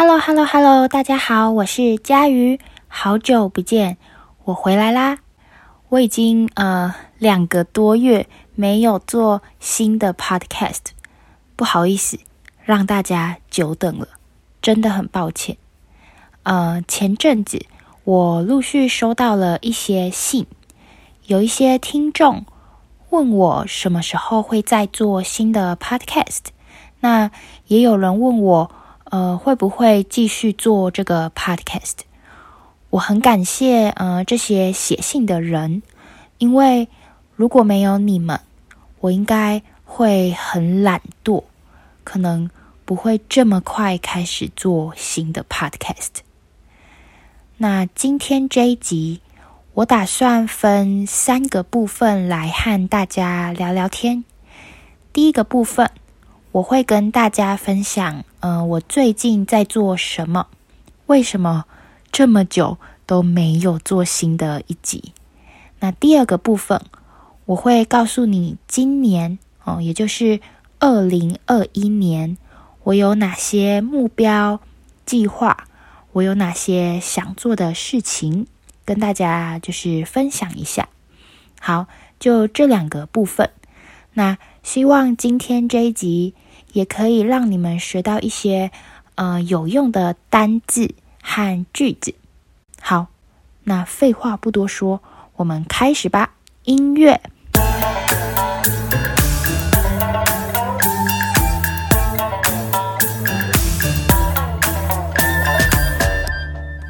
Hello，Hello，Hello，大家好，我是佳瑜，好久不见，我回来啦。我已经呃两个多月没有做新的 Podcast，不好意思，让大家久等了，真的很抱歉。呃，前阵子我陆续收到了一些信，有一些听众问我什么时候会再做新的 Podcast，那也有人问我。呃，会不会继续做这个 podcast？我很感谢呃这些写信的人，因为如果没有你们，我应该会很懒惰，可能不会这么快开始做新的 podcast。那今天这一集，我打算分三个部分来和大家聊聊天。第一个部分。我会跟大家分享，嗯、我最近在做什么？为什么这么久都没有做新的一集？那第二个部分，我会告诉你，今年哦，也就是二零二一年，我有哪些目标计划，我有哪些想做的事情，跟大家就是分享一下。好，就这两个部分。那希望今天这一集也可以让你们学到一些呃有用的单字和句子。好，那废话不多说，我们开始吧。音乐。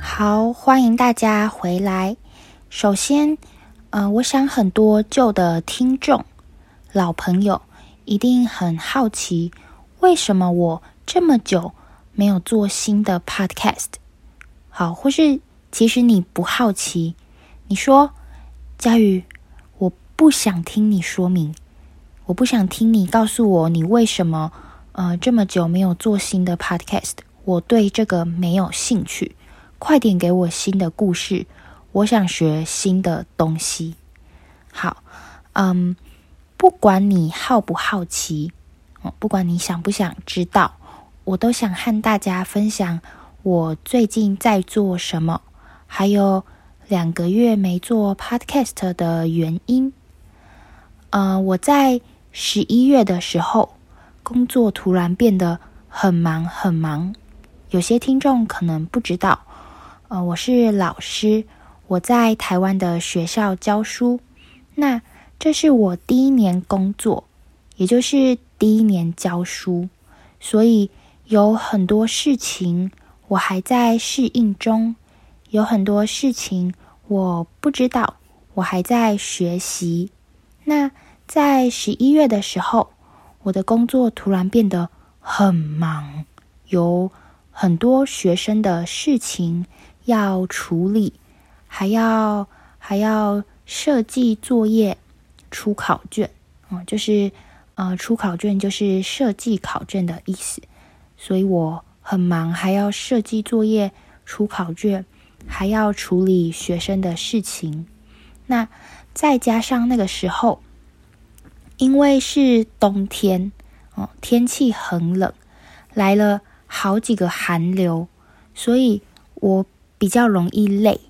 好，欢迎大家回来。首先，呃，我想很多旧的听众。老朋友一定很好奇，为什么我这么久没有做新的 podcast？好，或是其实你不好奇，你说佳宇，我不想听你说明，我不想听你告诉我你为什么呃这么久没有做新的 podcast，我对这个没有兴趣，快点给我新的故事，我想学新的东西。好，嗯。不管你好不好奇，哦，不管你想不想知道，我都想和大家分享我最近在做什么，还有两个月没做 podcast 的原因。呃，我在十一月的时候，工作突然变得很忙很忙。有些听众可能不知道，呃，我是老师，我在台湾的学校教书。那这是我第一年工作，也就是第一年教书，所以有很多事情我还在适应中，有很多事情我不知道，我还在学习。那在十一月的时候，我的工作突然变得很忙，有很多学生的事情要处理，还要还要设计作业。出考卷，嗯，就是，呃，出考卷就是设计考卷的意思，所以我很忙，还要设计作业、出考卷，还要处理学生的事情。那再加上那个时候，因为是冬天，哦，天气很冷，来了好几个寒流，所以我比较容易累。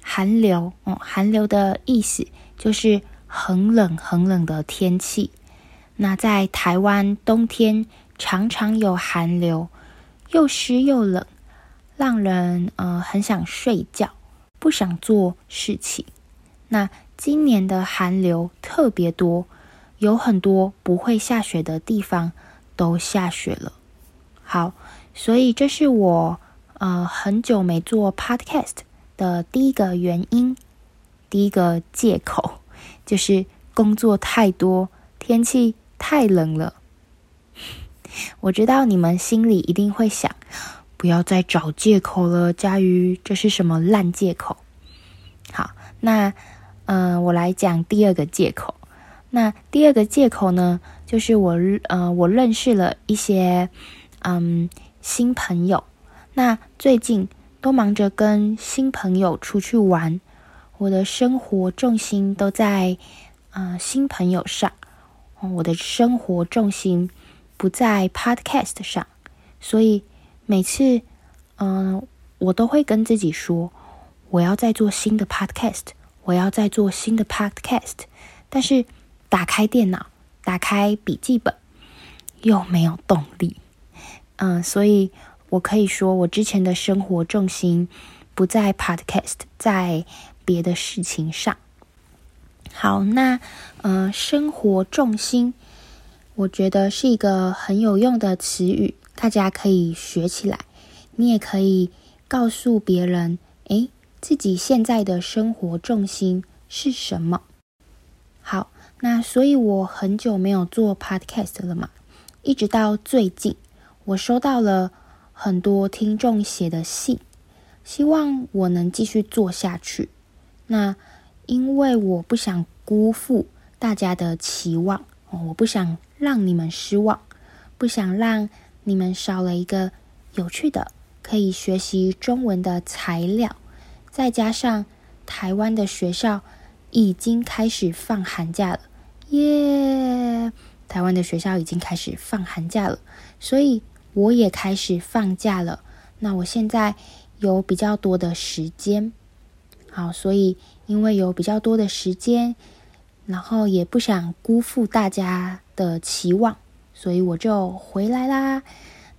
寒流，哦，寒流的意思就是。很冷很冷的天气，那在台湾冬天常常有寒流，又湿又冷，让人呃很想睡觉，不想做事情。那今年的寒流特别多，有很多不会下雪的地方都下雪了。好，所以这是我呃很久没做 podcast 的第一个原因，第一个借口。就是工作太多，天气太冷了。我知道你们心里一定会想，不要再找借口了，佳瑜，这是什么烂借口？好，那呃，我来讲第二个借口。那第二个借口呢，就是我呃，我认识了一些嗯新朋友，那最近都忙着跟新朋友出去玩。我的生活重心都在，呃，新朋友上，我的生活重心不在 Podcast 上，所以每次嗯、我都会跟自己说，我要再做新的 podcast，我要再做新的 podcast。但是打开电脑，打开笔记本，又没有动力。嗯、所以我可以说，我之前的生活重心不在 podcast，在别的事情上。好，那呃，生活重心，我觉得是一个很有用的词语，大家可以学起来。你也可以告诉别人，诶，自己现在的生活重心是什么？好，那所以我很久没有做 podcast 了嘛，一直到最近，我收到了很多听众写的信，希望我能继续做下去。那因为我不想辜负大家的期望哦，我不想让你们失望，不想让你们少了一个有趣的。可以学习中文的材料，再加上台湾的学校已经开始放寒假了，耶！台湾的学校已经开始放寒假了，所以我也开始放假了。那我现在有比较多的时间，好，所以因为有比较多的时间，然后也不想辜负大家的期望，所以我就回来啦。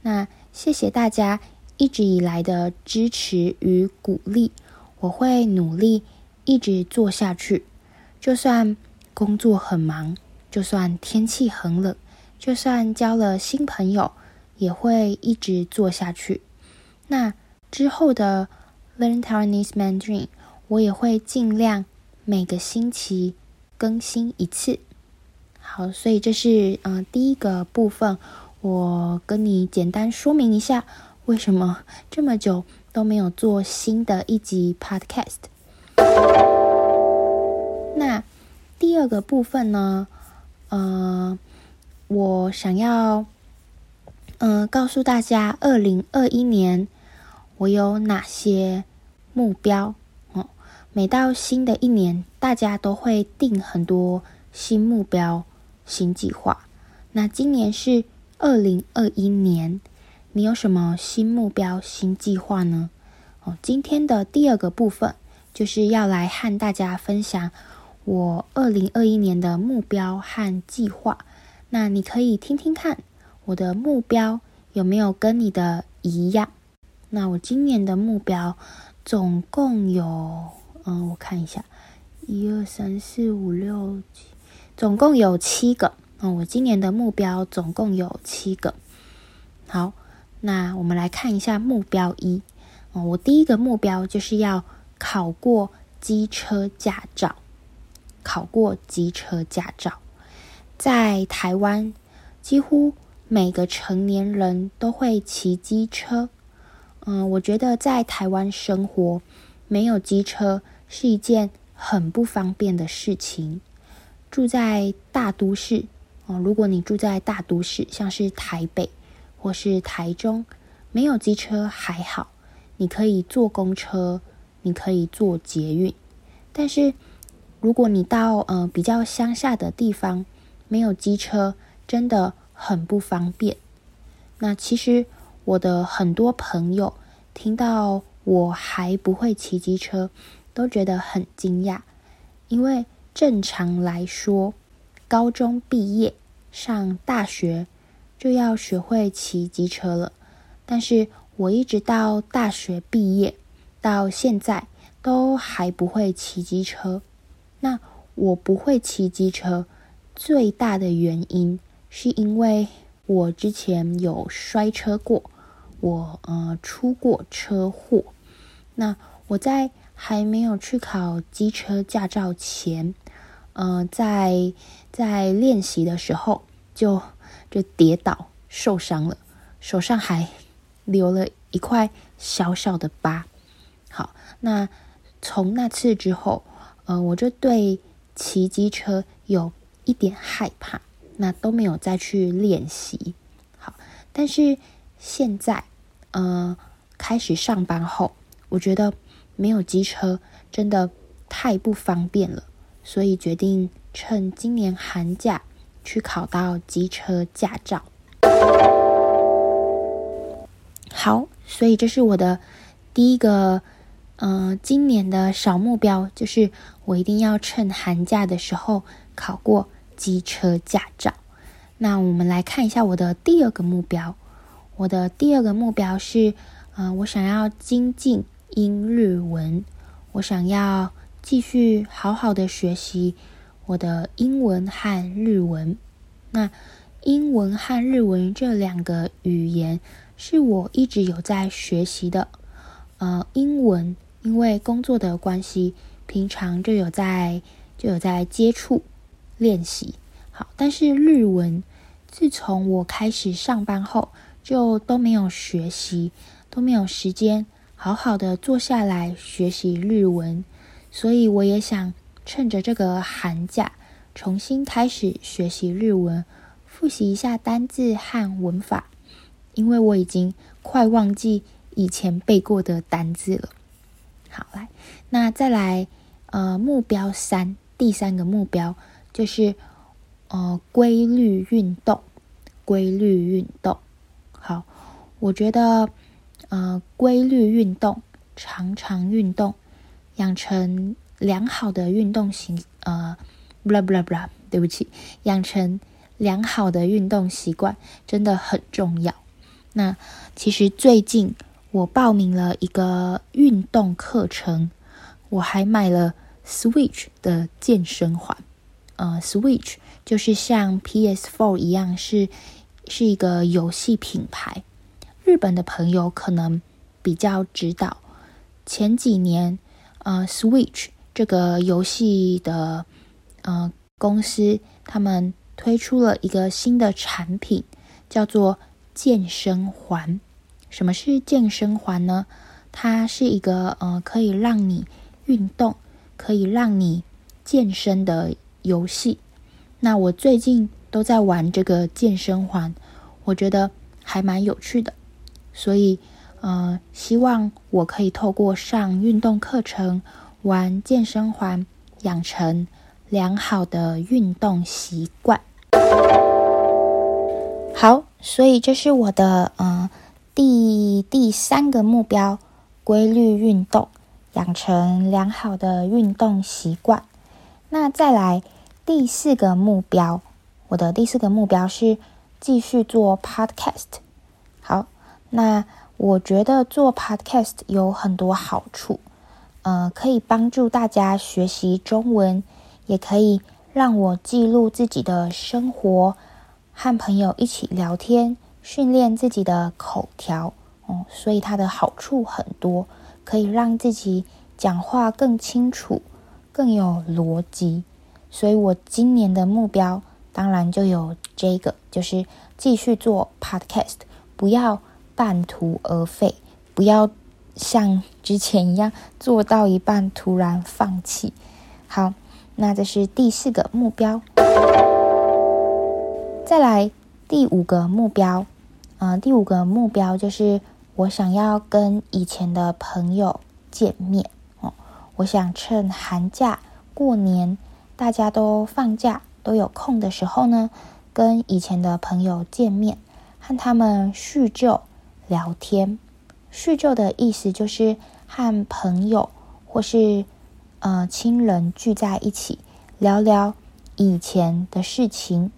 那谢谢大家。一直以来的支持与鼓励，我会努力一直做下去。就算工作很忙，就算天气很冷，就算交了新朋友，也会一直做下去。那之后的 Learn Taiwanese Mandarin，我也会尽量每个星期更新一次。好，所以这是嗯、第一个部分，我跟你简单说明一下。为什么这么久都没有做新的一集 Podcast？那第二个部分呢？呃，我想要嗯、告诉大家，二零二一年我有哪些目标。每到新的一年，大家都会定很多新目标、新计划。那今年是二零二一年。你有什么新目标、新计划呢？哦，今天的第二个部分就是要来和大家分享我二零二一年的目标和计划。那你可以听听看，我的目标有没有跟你的一样？那我今年的目标总共有，嗯，我看一下，一二三四五六七，总共有七个。嗯，我今年的目标总共有七个。好。那我们来看一下目标一，哦，我第一个目标就是要考过机车驾照。考过机车驾照，在台湾几乎每个成年人都会骑机车。嗯，我觉得在台湾生活没有机车是一件很不方便的事情。住在大都市，哦，如果你住在大都市，像是台北。或是台中没有机车还好，你可以坐公车，你可以坐捷运。但是如果你到呃比较乡下的地方，没有机车真的很不方便。那其实我的很多朋友听到我还不会骑机车，都觉得很惊讶，因为正常来说，高中毕业上大学。就要学会骑机车了，但是我一直到大学毕业到现在都还不会骑机车。那我不会骑机车最大的原因是因为我之前有摔车过，我呃出过车祸。那我在还没有去考机车驾照前，呃，在在练习的时候就。就跌倒受伤了，手上还留了一块小小的疤。好，那从那次之后，呃，我就对骑机车有一点害怕，那都没有再去练习。好，但是现在，呃，开始上班后，我觉得没有机车真的太不方便了，所以决定趁今年寒假。去考到机车驾照。好，所以这是我的第一个，呃，今年的小目标，就是我一定要趁寒假的时候考过机车驾照。那我们来看一下我的第二个目标。我的第二个目标是，嗯、我想要精进英日文，我想要继续好好的学习我的英文和日文。那英文和日文这两个语言是我一直有在学习的。呃，英文因为工作的关系，平常就有在就有在接触练习。好，但是日文自从我开始上班后。就都没有学习，都没有时间好好的坐下来学习日文，所以我也想趁着这个寒假重新开始学习日文，复习一下单字和文法，因为我已经快忘记以前背过的单字了。好，来，那再来，呃，目标三，第三个目标就是呃规律运动，规律运动。好，我觉得，呃，规律运动、常常运动，养成良好的运动习，呃，不啦不啦不啦，对不起，养成良好的运动习惯真的很重要。那其实最近我报名了一个运动课程，我还买了 Switch 的健身环，呃，Switch 就是像 PS4 一样是。是一个游戏品牌，日本的朋友可能比较知道。前几年，呃，Switch 这个游戏的呃公司，他们推出了一个新的产品，叫做健身环。什么是健身环呢？它是一个呃可以让你运动、可以让你健身的游戏。那我最近。都在玩这个健身环，我觉得还蛮有趣的，所以，呃，希望我可以透过上运动课程、玩健身环，养成良好的运动习惯。好，所以这是我的呃第第三个目标：规律运动，养成良好的运动习惯。那再来第四个目标。我的第四个目标是继续做 podcast。那我觉得做 podcast 有很多好处，呃，可以帮助大家学习中文，也可以让我记录自己的生活，和朋友一起聊天，训练自己的口条。哦，所以它的好处很多，可以让自己讲话更清楚，更有逻辑。所以我今年的目标。当然就有这个，就是继续做 podcast，不要半途而废，不要像之前一样做到一半突然放弃。好，那这是第四个目标。再来第五个目标，嗯、第五个目标就是我想要跟以前的朋友见面哦。我想趁寒假、过年，大家都放假。都有空的时候呢，跟以前的朋友见面，和他们叙旧聊天。叙旧的意思就是和朋友或是呃亲人聚在一起，聊聊以前的事情。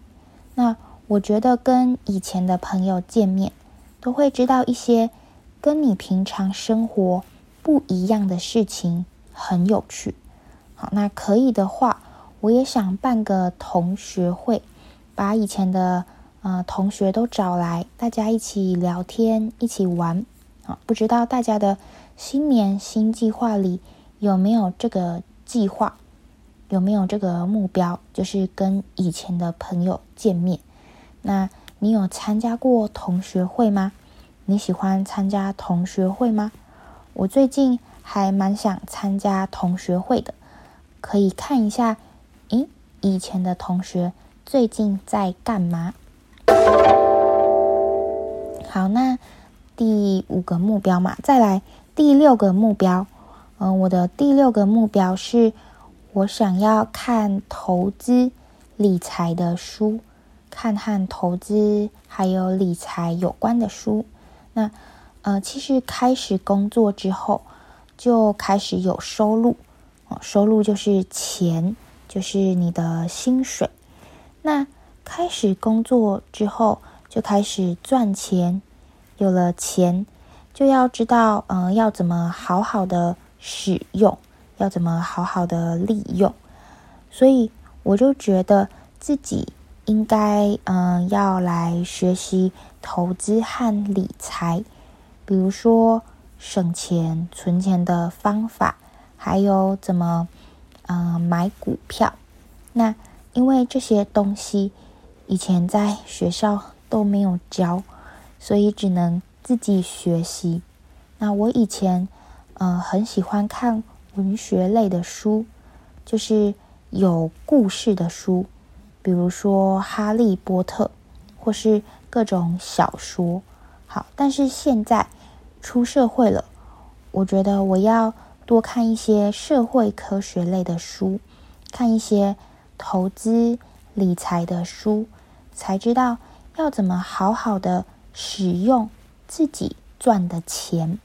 那我觉得跟以前的朋友见面，都会知道一些跟你平常生活不一样的事情，很有趣。好，那可以的话。我也想办个同学会，把以前的呃同学都找来，大家一起聊天，一起玩。啊，不知道大家的新年新计划里有没有这个计划，有没有这个目标，就是跟以前的朋友见面。那你有参加过同学会吗？你喜欢参加同学会吗？我最近还蛮想参加同学会的，可以看一下。诶，以前的同学最近在干嘛？好，那第五个目标嘛，再来第六个目标。嗯，我的第六个目标是，我想要看投资理财的书，看和投资还有理财有关的书。那呃，其实开始工作之后，就开始有收入。哦，收入就是钱，就是你的薪水。那开始工作之后，就开始赚钱。有了钱，就要知道，嗯、要怎么好好的使用，要怎么好好的利用。所以，我就觉得自己应该，嗯、要来学习投资和理财，比如说省钱、存钱的方法，还有怎么，嗯、买股票。那因为这些东西以前在学校都没有教。所以只能自己学习。那我以前，呃，很喜欢看文学类的书，就是有故事的书，比如说《哈利波特》，或是各种小说。好，但是现在出社会了，我觉得我要多看一些社会科学类的书，看一些投资理财的书，才知道要怎么好好的。使用自己赚的钱，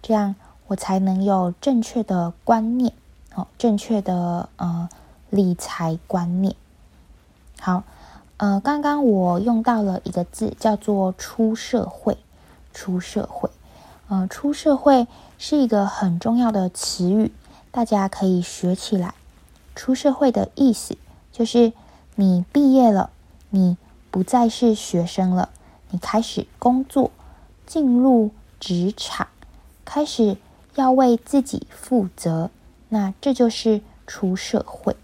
这样我才能有正确的观念哦，正确的呃理财观念。好，呃，刚刚我用到了一个字，叫做“出社会”。出社会，呃，出社会是一个很重要的词语，大家可以学起来。出社会的意思就是你毕业了，你不再是学生了。你开始工作，进入职场，开始要为自己负责，那这就是出社会。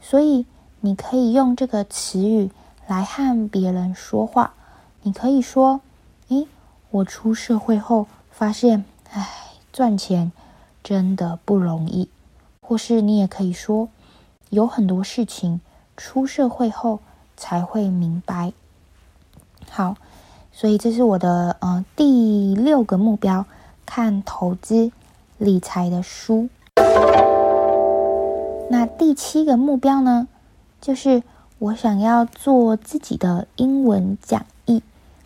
所以你可以用这个词语来和别人说话。你可以说：“诶，我出社会后发现，唉，赚钱真的不容易。”或是你也可以说：“有很多事情出社会后才会明白。”好。所以这是我的呃第六个目标，看投资理财的书。那第七个目标呢，就是我想要做自己的英文讲义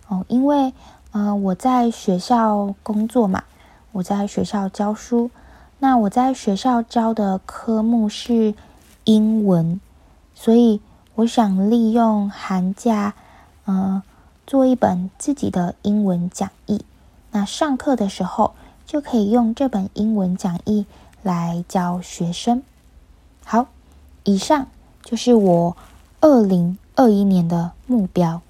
哦，因为呃我在学校工作嘛，我在学校教书，那我在学校教的科目是英文，所以我想利用寒假，嗯、做一本自己的英文讲义，那上课的时候就可以用这本英文讲义来教学生。好，以上就是我二零二一年的目标，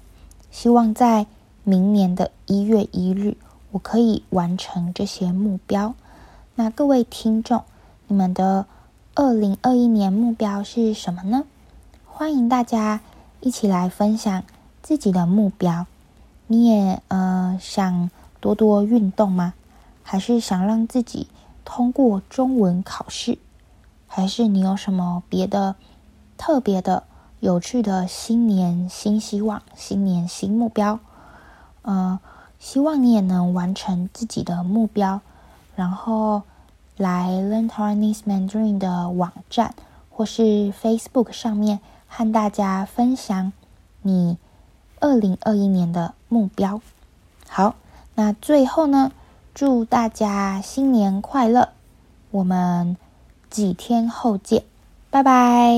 希望在明年的一月一日，我可以完成这些目标。那各位听众，你们的二零二一年目标是什么呢？欢迎大家一起来分享自己的目标。你也呃想多多运动吗？还是想让自己通过中文考试？还是你有什么别的特别的、有趣的新年新希望、新年新目标？呃，希望你也能完成自己的目标，然后来 Learn Taiwanese Mandarin 的网站或是 Facebook 上面和大家分享你。二零二一年的目标，好，那最后呢，祝大家新年快乐！我们几天后见，拜拜。